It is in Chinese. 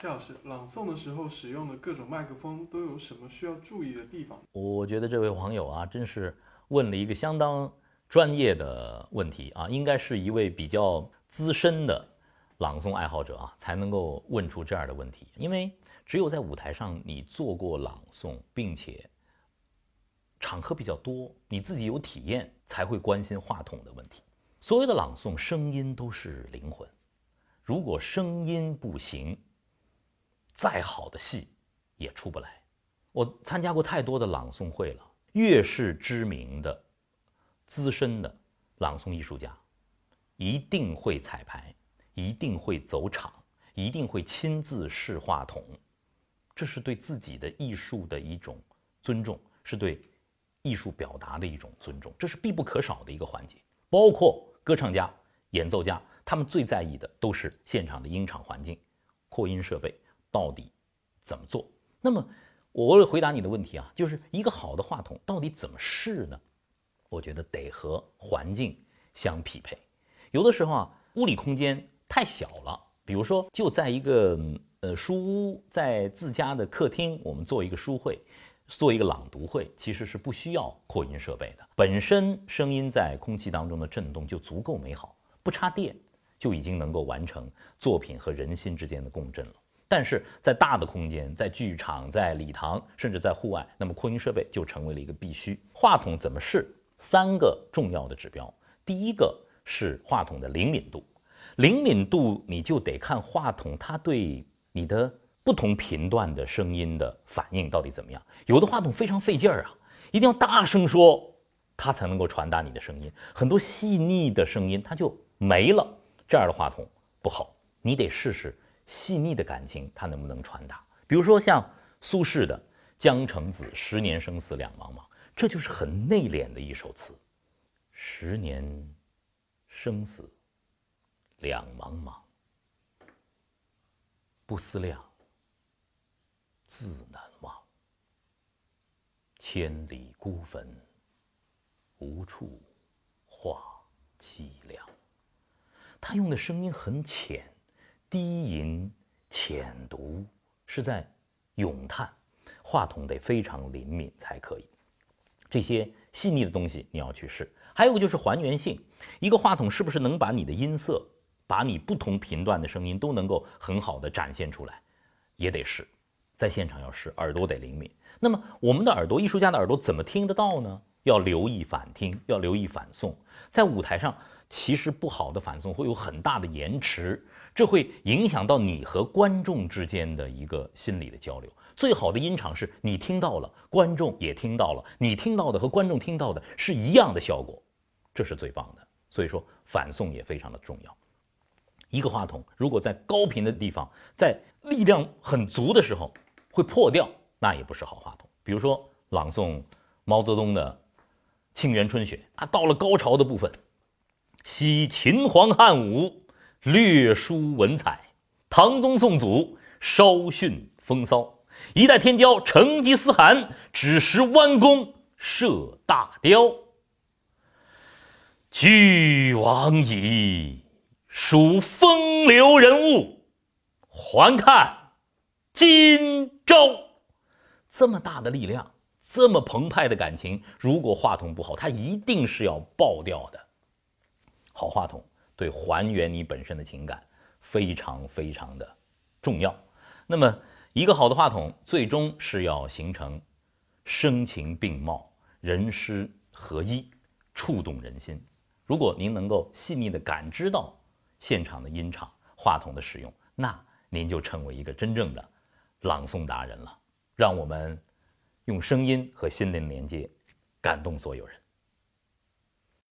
夏老师，朗诵的时候使用的各种麦克风都有什么需要注意的地方？我觉得这位网友啊，真是问了一个相当专业的问题啊，应该是一位比较资深的朗诵爱好者啊，才能够问出这样的问题。因为只有在舞台上你做过朗诵，并且场合比较多，你自己有体验，才会关心话筒的问题。所有的朗诵，声音都是灵魂，如果声音不行，再好的戏也出不来。我参加过太多的朗诵会了，越是知名的、资深的朗诵艺术家，一定会彩排，一定会走场，一定会亲自试话筒。这是对自己的艺术的一种尊重，是对艺术表达的一种尊重，这是必不可少的一个环节。包括歌唱家、演奏家，他们最在意的都是现场的音场环境、扩音设备。到底怎么做？那么，我为了回答你的问题啊，就是一个好的话筒到底怎么试呢？我觉得得和环境相匹配。有的时候啊，物理空间太小了，比如说就在一个呃书屋，在自家的客厅，我们做一个书会，做一个朗读会，其实是不需要扩音设备的。本身声音在空气当中的震动就足够美好，不插电就已经能够完成作品和人心之间的共振了。但是在大的空间，在剧场、在礼堂，甚至在户外，那么扩音设备就成为了一个必须。话筒怎么试？三个重要的指标。第一个是话筒的灵敏度，灵敏度你就得看话筒它对你的不同频段的声音的反应到底怎么样。有的话筒非常费劲儿啊，一定要大声说，它才能够传达你的声音。很多细腻的声音它就没了，这样的话筒不好，你得试试。细腻的感情，它能不能传达？比如说像苏轼的“江城子，十年生死两茫茫”，这就是很内敛的一首词。十年生死两茫茫，不思量，自难忘。千里孤坟，无处话凄凉。他用的声音很浅。低吟浅读是在咏叹，话筒得非常灵敏才可以。这些细腻的东西你要去试。还有个就是还原性，一个话筒是不是能把你的音色，把你不同频段的声音都能够很好的展现出来，也得试。在现场要试，耳朵得灵敏。那么我们的耳朵，艺术家的耳朵怎么听得到呢？要留意反听，要留意反送。在舞台上，其实不好的反送会有很大的延迟。这会影响到你和观众之间的一个心理的交流。最好的音场是你听到了，观众也听到了，你听到的和观众听到的是一样的效果，这是最棒的。所以说反送也非常的重要。一个话筒如果在高频的地方，在力量很足的时候会破掉，那也不是好话筒。比如说朗诵毛泽东的《沁园春雪》，啊，到了高潮的部分，惜秦皇汉武。略输文采，唐宗宋祖稍逊风骚，一代天骄成吉思汗只识弯弓射大雕。俱往矣，数风流人物，还看今朝。这么大的力量，这么澎湃的感情，如果话筒不好，它一定是要爆掉的。好话筒。对，还原你本身的情感非常非常的重要。那么，一个好的话筒，最终是要形成声情并茂、人诗合一，触动人心。如果您能够细腻地感知到现场的音场、话筒的使用，那您就成为一个真正的朗诵达人了。让我们用声音和心灵连接，感动所有人。